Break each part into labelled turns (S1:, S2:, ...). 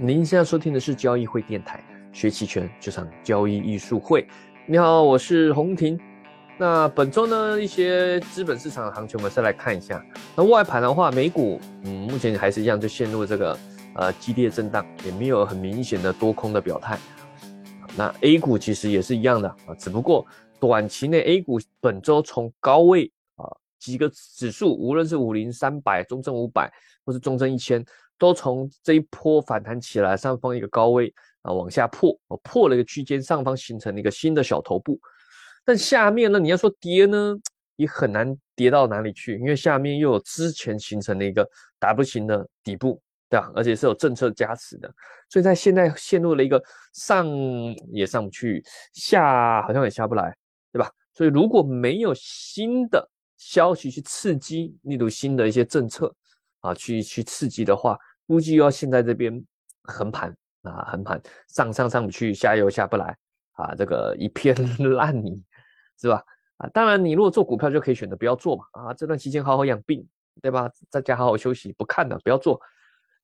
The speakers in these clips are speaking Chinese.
S1: 您现在收听的是交易会电台，学期权就上交易艺术会。你好，我是洪婷。那本周呢，一些资本市场的行情，我们再来看一下。那外盘的话，美股嗯，目前还是一样，就陷入这个呃激烈震荡，也没有很明显的多空的表态。那 A 股其实也是一样的啊，只不过短期内 A 股本周从高位啊几个指数，无论是五零三百、中证五百或是中证一千。都从这一波反弹起来，上方一个高位啊往下破，破了一个区间，上方形成了一个新的小头部。但下面呢，你要说跌呢，也很难跌到哪里去，因为下面又有之前形成的一个 W 型的底部，对吧？而且是有政策加持的，所以在现在陷入了一个上也上不去，下好像也下不来，对吧？所以如果没有新的消息去刺激，例如新的一些政策啊，去去刺激的话，估计又要现在这边横盘啊，横盘上上上不去，下又下不来啊，这个一片 烂泥，是吧？啊，当然你如果做股票就可以选择不要做嘛，啊，这段期间好好养病，对吧？在家好好休息，不看的不要做。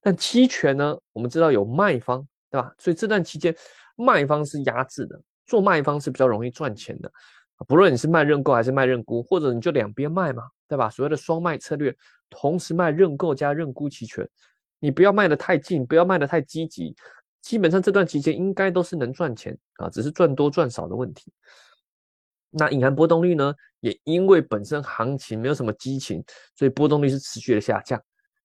S1: 但期权呢，我们知道有卖方，对吧？所以这段期间卖方是压制的，做卖方是比较容易赚钱的，不论你是卖认购还是卖认沽，或者你就两边卖嘛，对吧？所谓的双卖策略，同时卖认购加认沽期权。你不要卖的太近，不要卖的太积极，基本上这段期间应该都是能赚钱啊，只是赚多赚少的问题。那隐含波动率呢，也因为本身行情没有什么激情，所以波动率是持续的下降。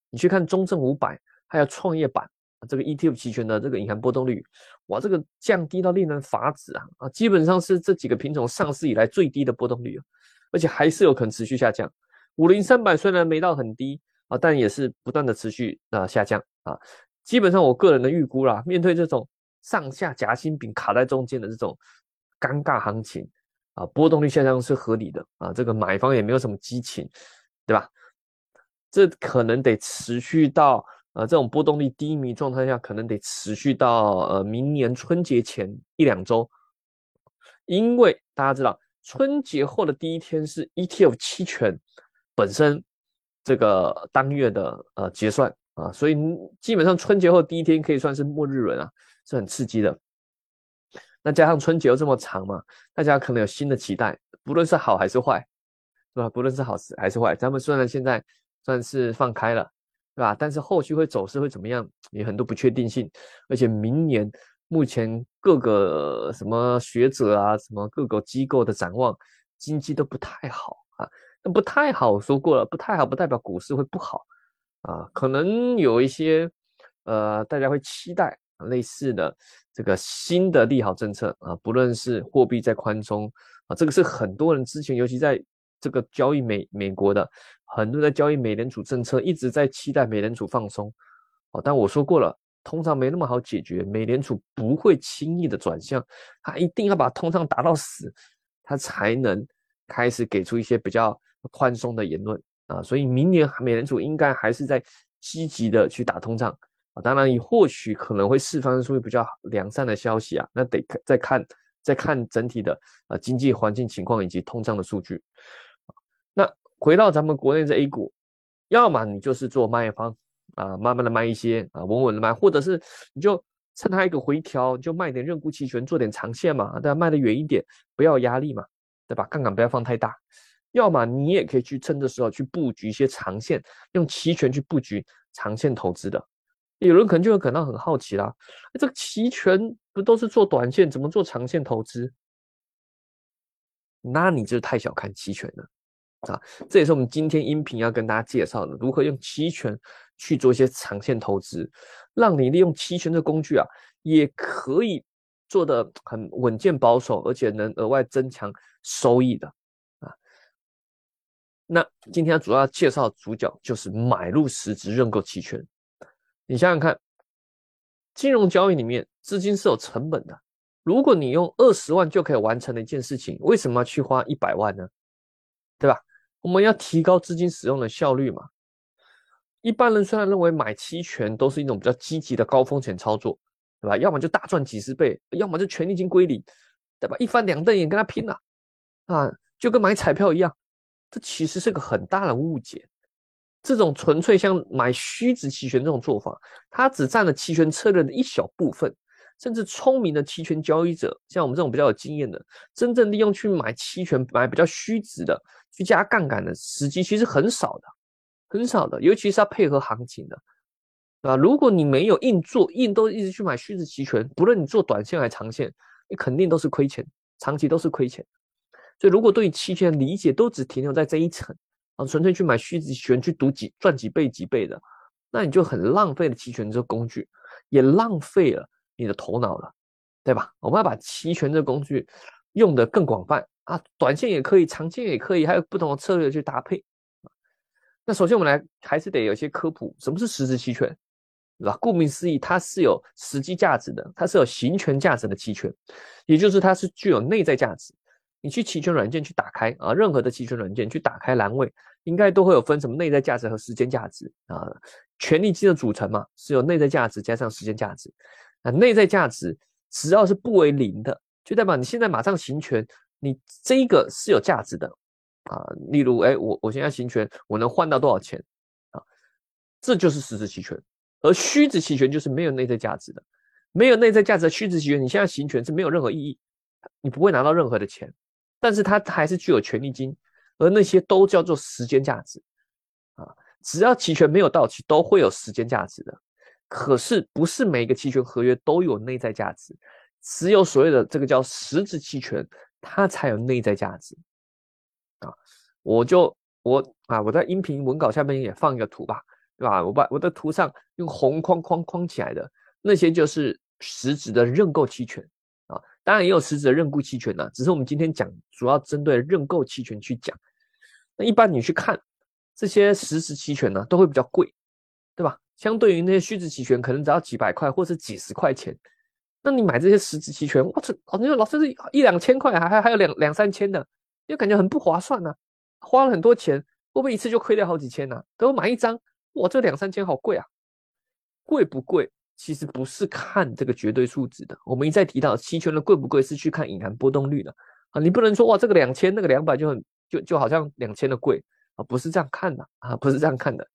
S1: 你去看中证五百还有创业板这个 ETF 期权的这个隐含波动率，哇，这个降低到令人发指啊啊，基本上是这几个品种上市以来最低的波动率啊，而且还是有可能持续下降。五零三百虽然没到很低。啊，但也是不断的持续啊下降啊，基本上我个人的预估啦，面对这种上下夹心饼卡在中间的这种尴尬行情啊，波动率下降是合理的啊，这个买方也没有什么激情，对吧？这可能得持续到呃这种波动率低迷状态下，可能得持续到呃明年春节前一两周，因为大家知道春节后的第一天是 ETF 期权本身。这个当月的呃结算啊，所以基本上春节后第一天可以算是末日轮啊，是很刺激的。那加上春节又这么长嘛，大家可能有新的期待，不论是好还是坏，是吧？不论是好事还是坏，咱们虽然现在算是放开了，对吧？但是后续会走势会怎么样，有很多不确定性。而且明年目前各个什么学者啊，什么各个机构的展望，经济都不太好啊。那不太好，说过了，不太好不代表股市会不好啊，可能有一些呃，大家会期待类似的这个新的利好政策啊，不论是货币在宽松啊，这个是很多人之前，尤其在这个交易美美国的很多人在交易美联储政策，一直在期待美联储放松哦，但我说过了，通常没那么好解决，美联储不会轻易的转向，它一定要把通胀打到死，它才能开始给出一些比较。宽松的言论啊，所以明年美联储应该还是在积极的去打通胀啊，当然也或许可能会释放出比较良善的消息啊，那得再看再看整体的啊经济环境情况以及通胀的数据。那回到咱们国内的 A 股，要么你就是做卖方啊，慢慢的卖一些啊，稳稳的卖，或者是你就趁它一个回调就卖点认沽期权，做点长线嘛，大家卖的远一点，不要压力嘛，对吧？杠杆不要放太大。要么你也可以去趁这时候去布局一些长线，用期权去布局长线投资的。有人可能就会感到很好奇啦，这个期权不都是做短线，怎么做长线投资？那你就太小看期权了啊！这也是我们今天音频要跟大家介绍的，如何用期权去做一些长线投资，让你利用期权的工具啊，也可以做的很稳健保守，而且能额外增强收益的。那今天主要介绍主角就是买入实质认购期权。你想想看，金融交易里面资金是有成本的。如果你用二十万就可以完成的一件事情，为什么要去花一百万呢？对吧？我们要提高资金使用的效率嘛。一般人虽然认为买期权都是一种比较积极的高风险操作，对吧？要么就大赚几十倍，要么就权利金归零，对吧？一翻两瞪眼跟他拼了啊，就跟买彩票一样。这其实是个很大的误解，这种纯粹像买虚值期权这种做法，它只占了期权策略的一小部分。甚至聪明的期权交易者，像我们这种比较有经验的，真正利用去买期权、买比较虚值的、去加杠杆的时机，其实很少的，很少的。尤其是要配合行情的，啊，如果你没有硬做，硬都一直去买虚值期权，不论你做短线还是长线，你肯定都是亏钱，长期都是亏钱。所以，如果对于期权的理解都只停留在这一层，啊，纯粹去买虚值期权去赌几赚几倍几倍的，那你就很浪费了期权这个工具，也浪费了。你的头脑了，对吧？我们要把期权这个工具用的更广泛啊，短线也可以，长线也可以，还有不同的策略去搭配。那首先我们来还是得有些科普，什么是实质期权，对吧？顾名思义，它是有实际价值的，它是有行权价值的期权，也就是它是具有内在价值。你去期权软件去打开啊，任何的期权软件去打开栏位，应该都会有分什么内在价值和时间价值啊。权利金的组成嘛，是有内在价值加上时间价值。啊，内在价值只要是不为零的，就代表你现在马上行权，你这个是有价值的啊。例如，哎，我我现在行权，我能换到多少钱啊？这就是实质期权，而虚值期权就是没有内在价值的，没有内在价值的虚值期权，你现在行权是没有任何意义，你不会拿到任何的钱，但是它还是具有权利金，而那些都叫做时间价值啊。只要期权没有到期，都会有时间价值的。可是不是每个期权合约都有内在价值，只有所谓的这个叫实质期权，它才有内在价值啊！我就我啊，我在音频文稿下面也放一个图吧，对吧？我把我的图上用红框框框起来的那些就是实质的认购期权，当然也有实质的认沽期权呢，只是我们今天讲主要针对认购期权去讲。那一般你去看这些实质期权呢，都会比较贵，对吧？相对于那些虚值期权，可能只要几百块或是几十块钱，那你买这些实质期权，我操，哦，你说老师是一两千块，还还还有两两三千的，就感觉很不划算呢。花了很多钱，会不会一次就亏掉好几千呢？等我买一张，哇，这两三千好贵啊！贵不贵？其实不是看这个绝对数值的。我们一再提到期权的贵不贵，是去看隐含波动率的啊。你不能说哇，这个两千，那个两百就很就就好像两千的贵啊，不是这样看的啊，不是这样看的。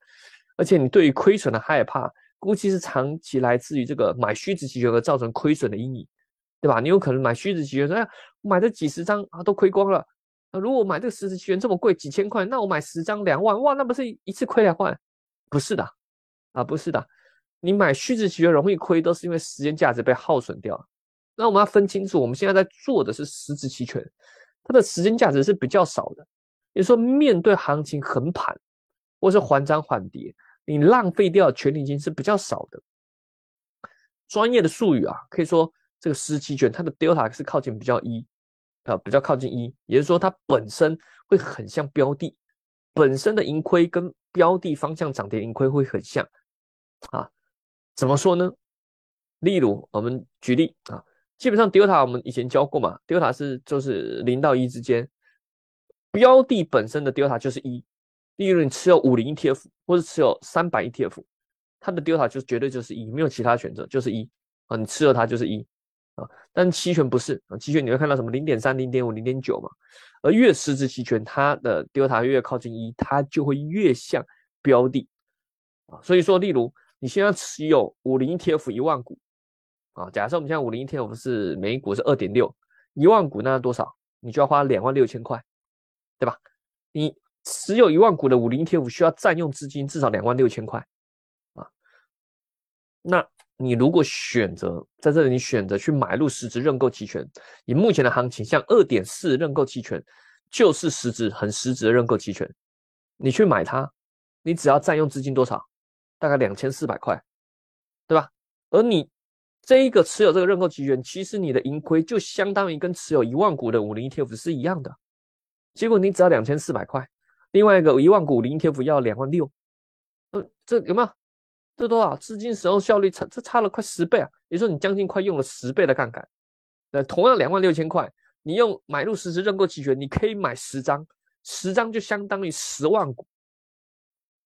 S1: 而且你对于亏损的害怕，估计是长期来自于这个买虚值期权而造成亏损的阴影，对吧？你有可能买虚值期权，说哎，买这几十张啊都亏光了。那如果买这个实质期权这么贵，几千块，那我买十张两万，哇，那不是一次亏两万？不是的，啊，不是的，你买虚值期权容易亏，都是因为时间价值被耗损掉。那我们要分清楚，我们现在在做的是实质期权，它的时间价值是比较少的，也说，面对行情横盘或是缓涨缓跌。你浪费掉权利金是比较少的。专业的术语啊，可以说这个实期权它的 delta 是靠近比较一啊，比较靠近一，也就是说它本身会很像标的，本身的盈亏跟标的方向涨跌盈亏会很像啊。怎么说呢？例如我们举例啊，基本上 delta 我们以前教过嘛，delta 是就是零到一之间，标的本身的 delta 就是一。例如你持有五零 ETF 或者持有三百 ETF，它的 delta 就绝对就是一，没有其他选择，就是一啊，你持有它就是一啊。但期权不是啊，期权你会看到什么零点三、零点五、零点九嘛，而越实质期权，它的 delta 越靠近一，它就会越像标的啊。所以说，例如你现在持有五零 ETF 一万股啊，假设我们现在五零 ETF 是每一股是二点六，一万股那多少？你就要花两万六千块，对吧？你。持有一万股的五零 ETF 需要占用资金至少两万六千块啊。那你如果选择在这里，你选择去买入实质认购期权，以目前的行情，像二点四认购期权就是实质很实质的认购期权，你去买它，你只要占用资金多少？大概两千四百块，对吧？而你这一个持有这个认购期权，其实你的盈亏就相当于跟持有一万股的五零 ETF 是一样的，结果你只要两千四百块。另外一个一万股五零 ETF 要两万六，呃，这有没有？这多少？资金使用效率差，这差了快十倍啊！也就说，你将近快用了十倍的杠杆。那同样两万六千块，你用买入实时认购期权，你可以买十张，十张就相当于十万股，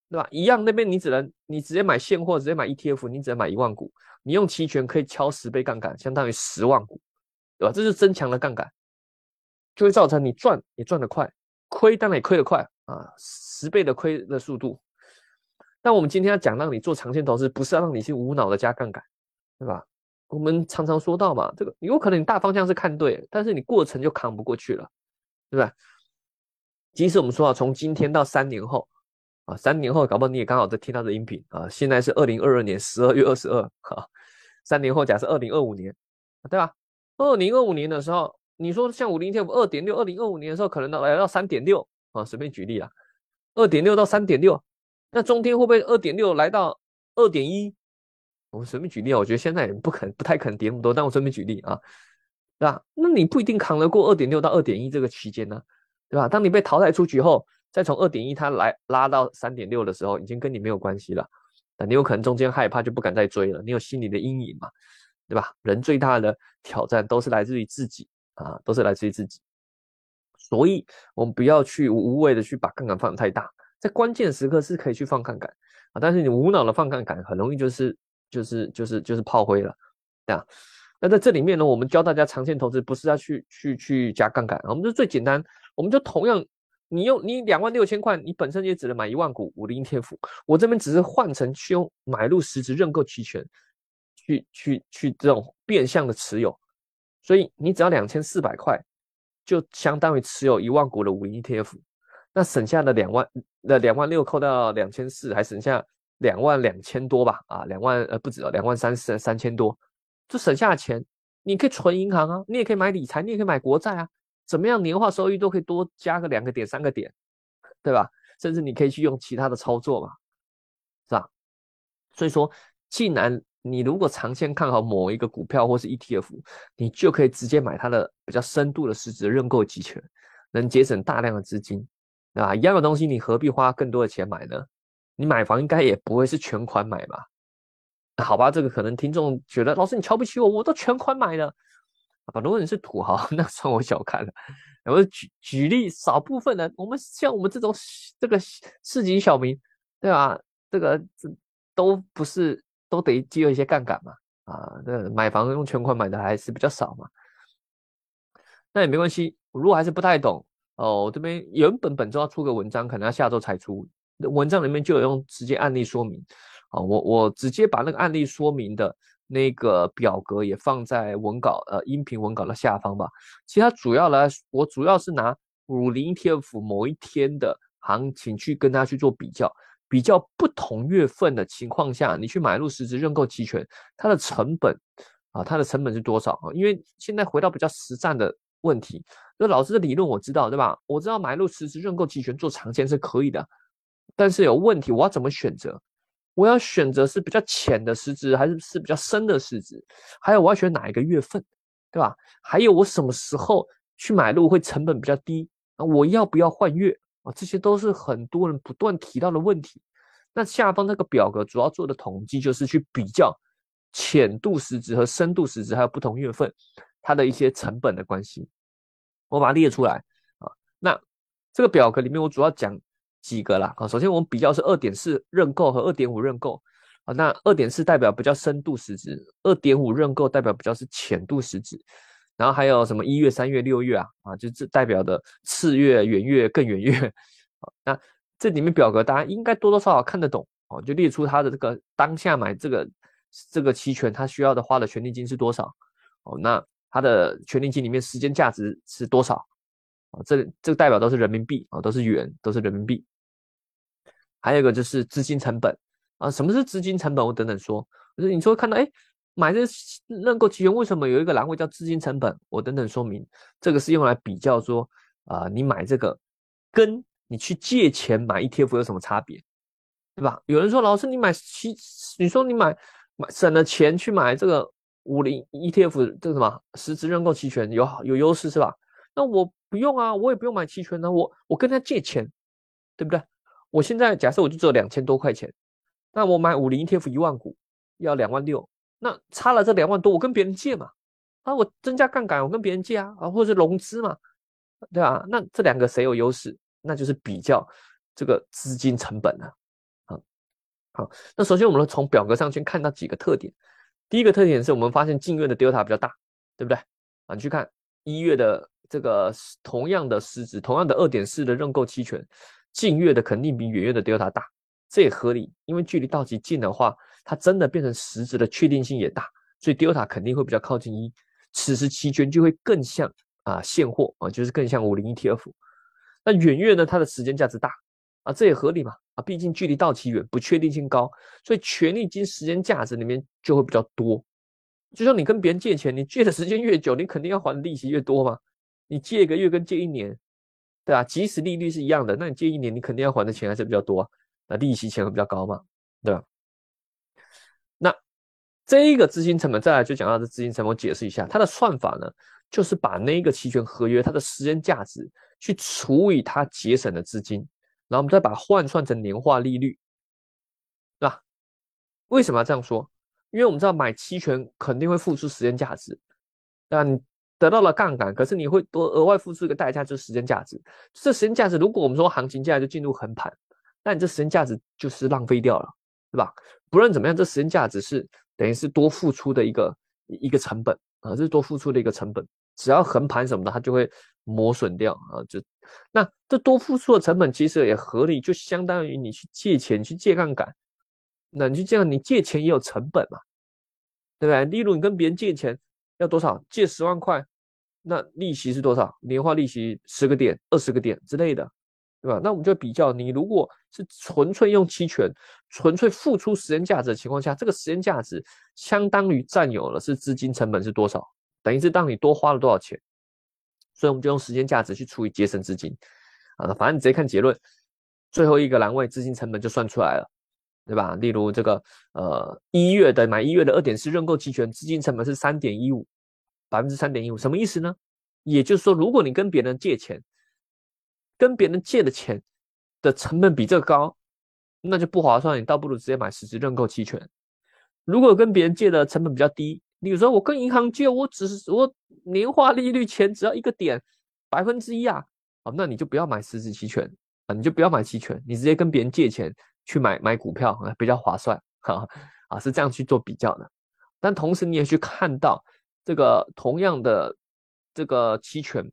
S1: 对吧？一样，那边你只能你直接买现货，直接买 ETF，你只能买一万股，你用期权可以敲十倍杠杆，相当于十万股，对吧？这是增强了杠杆，就会造成你赚也赚得快，亏当然也亏得快。啊，十倍的亏的速度，但我们今天要讲让你做长线投资，不是要让你去无脑的加杠杆，对吧？我们常常说到嘛，这个有可能你大方向是看对，但是你过程就扛不过去了，对吧？即使我们说啊，从今天到三年后啊，三年后搞不好你也刚好在听到这音频啊，现在是二零二二年十二月二十二，哈，三年后假设二零二五年，对吧？二零二五年的时候，你说像五零 T F 二点六，二零二五年的时候可能到来到三点六啊，随便举例啊，二点六到三点六，那中间会不会二点六来到二点一？我随便举例啊，我觉得现在也不可能，不太可能跌那么多。但我随便举例啊，对吧？那你不一定扛得过二点六到二点一这个区间呢，对吧？当你被淘汰出局后，再从二点一它来拉到三点六的时候，已经跟你没有关系了。那你有可能中间害怕就不敢再追了，你有心理的阴影嘛，对吧？人最大的挑战都是来自于自己啊，都是来自于自己。所以我们不要去无谓的去把杠杆放太大，在关键时刻是可以去放杠杆啊，但是你无脑的放杠杆，很容易就是。就是就是就是炮灰了，对啊。那在这里面呢，我们教大家长线投资不是要去去去加杠杆，我们就最简单，我们就同样，你用你两万六千块，你本身也只能买一万股五零 ETF，我这边只是换成去用买入实质认购期权，去去去这种变相的持有，所以你只要两千四百块，就相当于持有一万股的五零 ETF，那省下的两万那两万六扣到两千四，还省下。两万两千多吧，啊，两万呃不止了，两万三四三千多，就省下的钱，你可以存银行啊，你也可以买理财，你也可以买国债啊，怎么样年化收益都可以多加个两个点三个点，对吧？甚至你可以去用其他的操作嘛，是吧？所以说，既然你如果长线看好某一个股票或是 ETF，你就可以直接买它的比较深度的市值认购期权，能节省大量的资金，对吧？一样的东西，你何必花更多的钱买呢？你买房应该也不会是全款买吧？好吧，这个可能听众觉得老师你瞧不起我，我都全款买了。啊，如果你是土豪，那算我小看了。我举举例，少部分人，我们像我们这种这个市井小民，对吧？这个这都不是都得借一些杠杆嘛？啊，这买房用全款买的还是比较少嘛。那也没关系，如果还是不太懂哦，我这边原本本周要出个文章，可能要下周才出。文章里面就有用直接案例说明，啊，我我直接把那个案例说明的那个表格也放在文稿呃音频文稿的下方吧。其实它主要来，我主要是拿五零 ETF 某一天的行情去跟它去做比较，比较不同月份的情况下，你去买入实质认购期权，它的成本啊，它的成本是多少啊？因为现在回到比较实战的问题，那老师的理论我知道对吧？我知道买入实质认购期权做长线是可以的。但是有问题，我要怎么选择？我要选择是比较浅的市值，还是是比较深的市值？还有我要选哪一个月份，对吧？还有我什么时候去买入会成本比较低？啊，我要不要换月啊？这些都是很多人不断提到的问题。那下方那个表格主要做的统计就是去比较浅度市值和深度市值，还有不同月份它的一些成本的关系。我把它列出来啊。那这个表格里面我主要讲。几个啦啊，首先我们比较是二点四认购和二点五认购啊，那二点四代表比较深度实质，二点五认购代表比较是浅度实质，然后还有什么一月、三月、六月啊啊，就这代表的次月、元月、更元月啊，那这里面表格大家应该多多少少看得懂哦，就列出它的这个当下买这个这个期权它需要的花的权利金是多少哦，那它的权利金里面时间价值是多少？啊，这这个代表都是人民币啊，都是元，都是人民币。还有一个就是资金成本啊，什么是资金成本？我等等说。就是你说看到哎，买这认购期权为什么有一个栏位叫资金成本？我等等说明，这个是用来比较说啊，你买这个跟你去借钱买 ETF 有什么差别，对吧？有人说老师你买期，你说你买买省了钱去买这个五零 ETF 这个什么实质认购期权有有优势是吧？那我。不用啊，我也不用买期权呢。我我跟他借钱，对不对？我现在假设我就只有两千多块钱，那我买五零 ETF 一万股要两万六，那差了这两万多，我跟别人借嘛，啊，我增加杠杆，我跟别人借啊，啊，或者是融资嘛，对吧？那这两个谁有优势？那就是比较这个资金成本啊。好，好，那首先我们从表格上去看到几个特点。第一个特点是我们发现近月的 delta 比较大，对不对？啊，你去看一月的。这个同样的市值，同样的二点四的认购期权，近月的肯定比远月的 delta 大这也合理，因为距离到期近的话，它真的变成实质的确定性也大，所以 delta 肯定会比较靠近一，此时期权就会更像啊现货啊，就是更像五零 ETF。那远月呢，它的时间价值大啊，这也合理嘛啊，毕竟距离到期远，不确定性高，所以权利金时间价值里面就会比较多。就像你跟别人借钱，你借的时间越久，你肯定要还的利息越多嘛。你借一个月跟借一年，对吧？即使利率是一样的，那你借一年，你肯定要还的钱还是比较多。那利息钱会比较高嘛，对吧？那这一个资金成本，再来就讲到这资金成本，我解释一下它的算法呢，就是把那个期权合约它的时间价值去除以它节省的资金，然后我们再把换算成年化利率，对吧？为什么要这样说？因为我们知道买期权肯定会付出时间价值，那你得到了杠杆，可是你会多额外付出一个代价，就是时间价值。这时间价值，如果我们说行情价就进入横盘。那你这时间价值就是浪费掉了，对吧？不论怎么样，这时间价值是等于是多付出的一个一个成本啊，这是多付出的一个成本。只要横盘什么的，它就会磨损掉啊。就那这多付出的成本其实也合理，就相当于你去借钱去借杠杆，那你就这样，你借钱也有成本嘛，对不对？例如你跟别人借钱要多少？借十万块，那利息是多少？年化利息十个点、二十个点之类的。对吧？那我们就比较，你如果是纯粹用期权，纯粹付出时间价值的情况下，这个时间价值相当于占有了是资金成本是多少？等于是当你多花了多少钱，所以我们就用时间价值去除以节省资金啊。反正你直接看结论，最后一个栏位资金成本就算出来了，对吧？例如这个呃一月的买一月的二点四认购期权，资金成本是三点一五，百分之三点一五，什么意思呢？也就是说，如果你跟别人借钱。跟别人借的钱的成本比这高，那就不划算。你倒不如直接买实质认购期权。如果跟别人借的成本比较低，你说我跟银行借，我只是我年化利率钱只要一个点百分之一啊，哦，那你就不要买实质期权啊，你就不要买期权，你直接跟别人借钱去买买股票啊，比较划算哈啊，是这样去做比较的。但同时你也去看到这个同样的这个期权。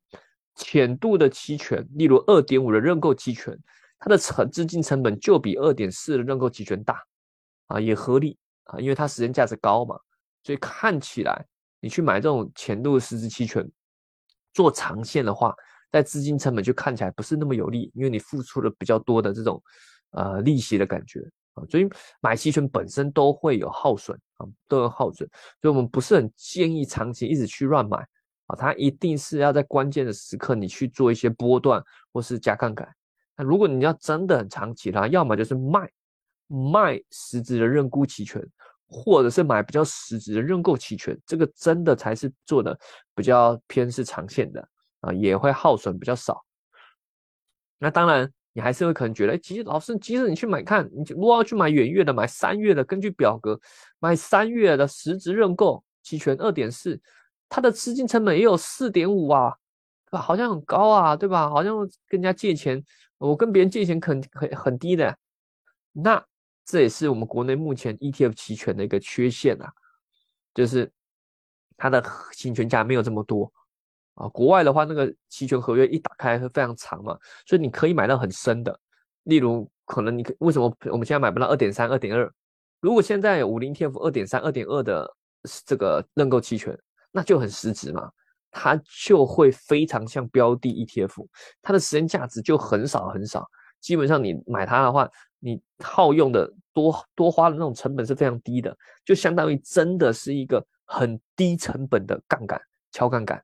S1: 浅度的期权，例如二点五的认购期权，它的成资金成本就比二点四的认购期权大，啊，也合理啊，因为它时间价值高嘛，所以看起来你去买这种浅度实质期权做长线的话，在资金成本就看起来不是那么有利，因为你付出了比较多的这种呃利息的感觉啊，所以买期权本身都会有耗损啊，都有耗损，所以我们不是很建议长期一直去乱买。啊，它一定是要在关键的时刻你去做一些波段或是加杠杆。那如果你要真的很长期啦，要么就是卖卖实质的认沽期权，或者是买比较实质的认购期权，这个真的才是做的比较偏是长线的啊，也会耗损比较少。那当然，你还是会可能觉得，其实老师，即使你去买看，你如果要去买远月的，买三月的，根据表格买三月的实质认购期权二点四。它的资金成本也有四点五啊，好像很高啊，对吧？好像跟人家借钱，我跟别人借钱肯很很低的，那这也是我们国内目前 ETF 期权的一个缺陷啊，就是它的行权价没有这么多啊。国外的话，那个期权合约一打开会非常长嘛，所以你可以买到很深的。例如，可能你可为什么我们现在买不到二点三、二点二？如果现在五零 T F 二点三、二点二的这个认购期权。那就很实质嘛，它就会非常像标的 ETF，它的时间价值就很少很少。基本上你买它的话，你耗用的多多花的那种成本是非常低的，就相当于真的是一个很低成本的杠杆，敲杠杆。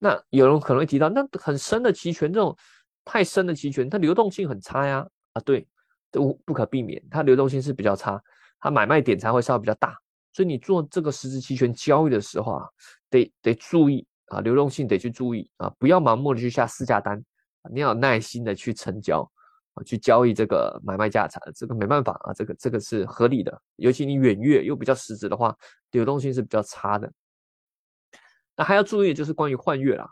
S1: 那有人可能会提到，那很深的期权，这种太深的期权，它流动性很差呀。啊，对，都不可避免，它流动性是比较差，它买卖点才会稍微比较大。所以你做这个实质期权交易的时候啊，得得注意啊，流动性得去注意啊，不要盲目的去下市价单，你要有耐心的去成交啊，去交易这个买卖价差，这个没办法啊，这个这个是合理的，尤其你远月又比较实质的话，流动性是比较差的。那还要注意的就是关于换月啦，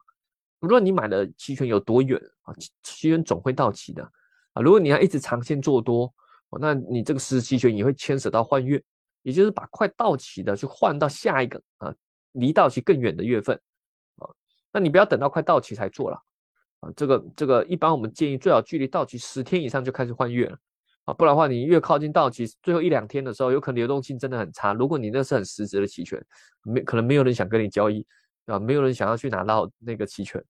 S1: 无论你买的期权有多远啊，期权总会到期的啊，如果你要一直长线做多，那你这个实质期权也会牵扯到换月。也就是把快到期的去换到下一个啊，离到期更远的月份啊，那你不要等到快到期才做了啊。这个这个一般我们建议最好距离到期十天以上就开始换月了啊，不然的话，你越靠近到期最后一两天的时候，有可能流动性真的很差。如果你那是很实质的期权，没可能没有人想跟你交易，啊，没有人想要去拿到那个期权，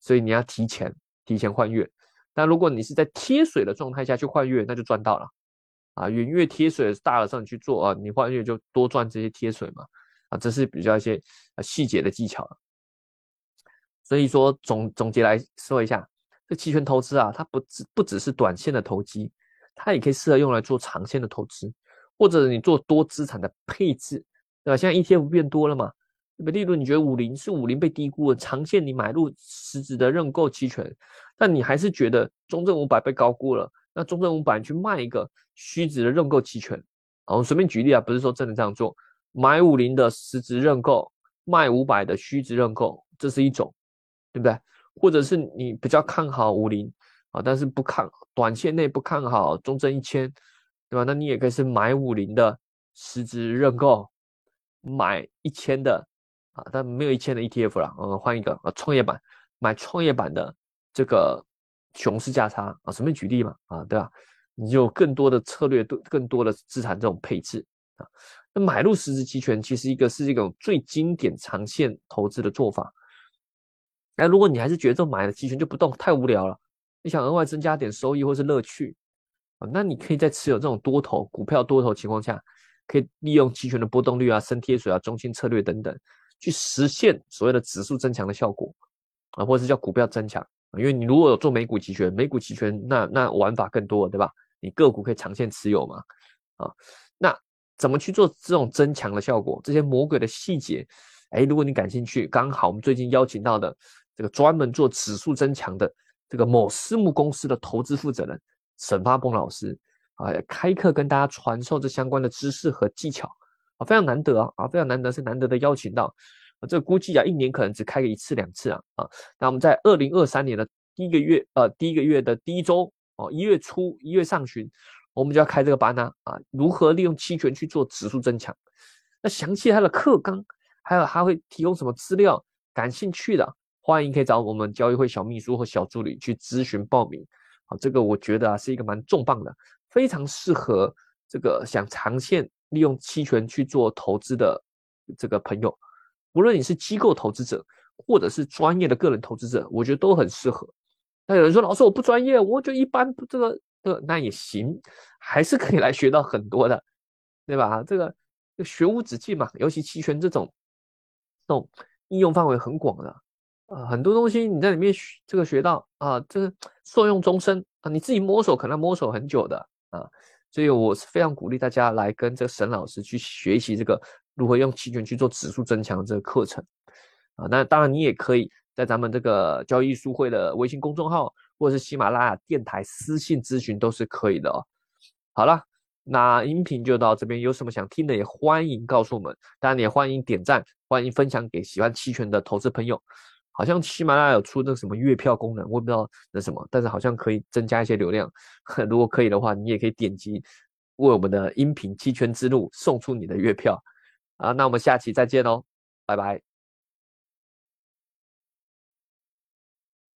S1: 所以你要提前提前换月。但如果你是在贴水的状态下去换月，那就赚到了，啊，远月贴水大的上去做啊，你换月就多赚这些贴水嘛，啊，这是比较一些细节的技巧了。所以说总总结来说一下，这期权投资啊，它不只不只是短线的投机。它也可以适合用来做长线的投资，或者你做多资产的配置，对吧？现在 ETF 变多了嘛，例如你觉得五零是五零被低估了，长线你买入实质的认购期权，但你还是觉得中证五百被高估了，那中证五百去卖一个虚值的认购期权，啊，我随便举例啊，不是说真的这样做，买五零的实值认购，卖五百的虚值认购，这是一种，对不对？或者是你比较看好五零。啊，但是不看短线内不看好中证一千，对吧？那你也可以是买五零的实质认购，买一千的啊，但没有一千的 ETF 了，嗯，换一个啊，创业板买创业板的这个熊市价差啊，随便举例嘛，啊，对吧？你就更多的策略，更多的资产这种配置啊，那买入实质期权其实一个是一种最经典长线投资的做法。那如果你还是觉得买了期权就不动太无聊了。你想额外增加点收益或是乐趣啊？那你可以在持有这种多头股票多头情况下，可以利用期权的波动率啊、升贴水啊、中心策略等等，去实现所谓的指数增强的效果啊，或者是叫股票增强。因为你如果有做美股期权，美股期权那那玩法更多，对吧？你个股可以长线持有嘛？啊，那怎么去做这种增强的效果？这些魔鬼的细节，哎，如果你感兴趣，刚好我们最近邀请到的这个专门做指数增强的。这个某私募公司的投资负责人沈发鹏老师啊，开课跟大家传授这相关的知识和技巧啊，非常难得啊，非常难得是难得的邀请到啊，这估计啊一年可能只开个一次两次啊啊，那我们在二零二三年的第一个月呃第一个月的第一周哦一月初一月上旬，我们就要开这个班呢啊，如何利用期权去做指数增强？那详细它的课纲还有还会提供什么资料？感兴趣的。欢迎可以找我们交易会小秘书和小助理去咨询报名。好，这个我觉得啊是一个蛮重磅的，非常适合这个想长线利用期权去做投资的这个朋友。无论你是机构投资者，或者是专业的个人投资者，我觉得都很适合。那有人说，老师我不专业，我就一般，这个这那也行，还是可以来学到很多的，对吧？这个学无止境嘛，尤其期权这种这种应用范围很广的。啊，很多东西你在里面学这个学到啊，这个 受用终身啊，你自己摸索可能摸索很久的啊，所以我是非常鼓励大家来跟这个沈老师去学习这个如何用期权去做指数增强这个课程啊。那当然你也可以在咱们这个交易书会的微信公众号或者是喜马拉雅电台私信咨询都是可以的哦。好了，那音频就到这边，有什么想听的也欢迎告诉我们，当然也欢迎点赞，欢迎分享给喜欢期权的投资朋友。好像喜马拉雅有出那个什么月票功能，我也不知道那什么，但是好像可以增加一些流量。如果可以的话，你也可以点击为我们的音频期权之路送出你的月票啊。那我们下期再见喽，拜拜。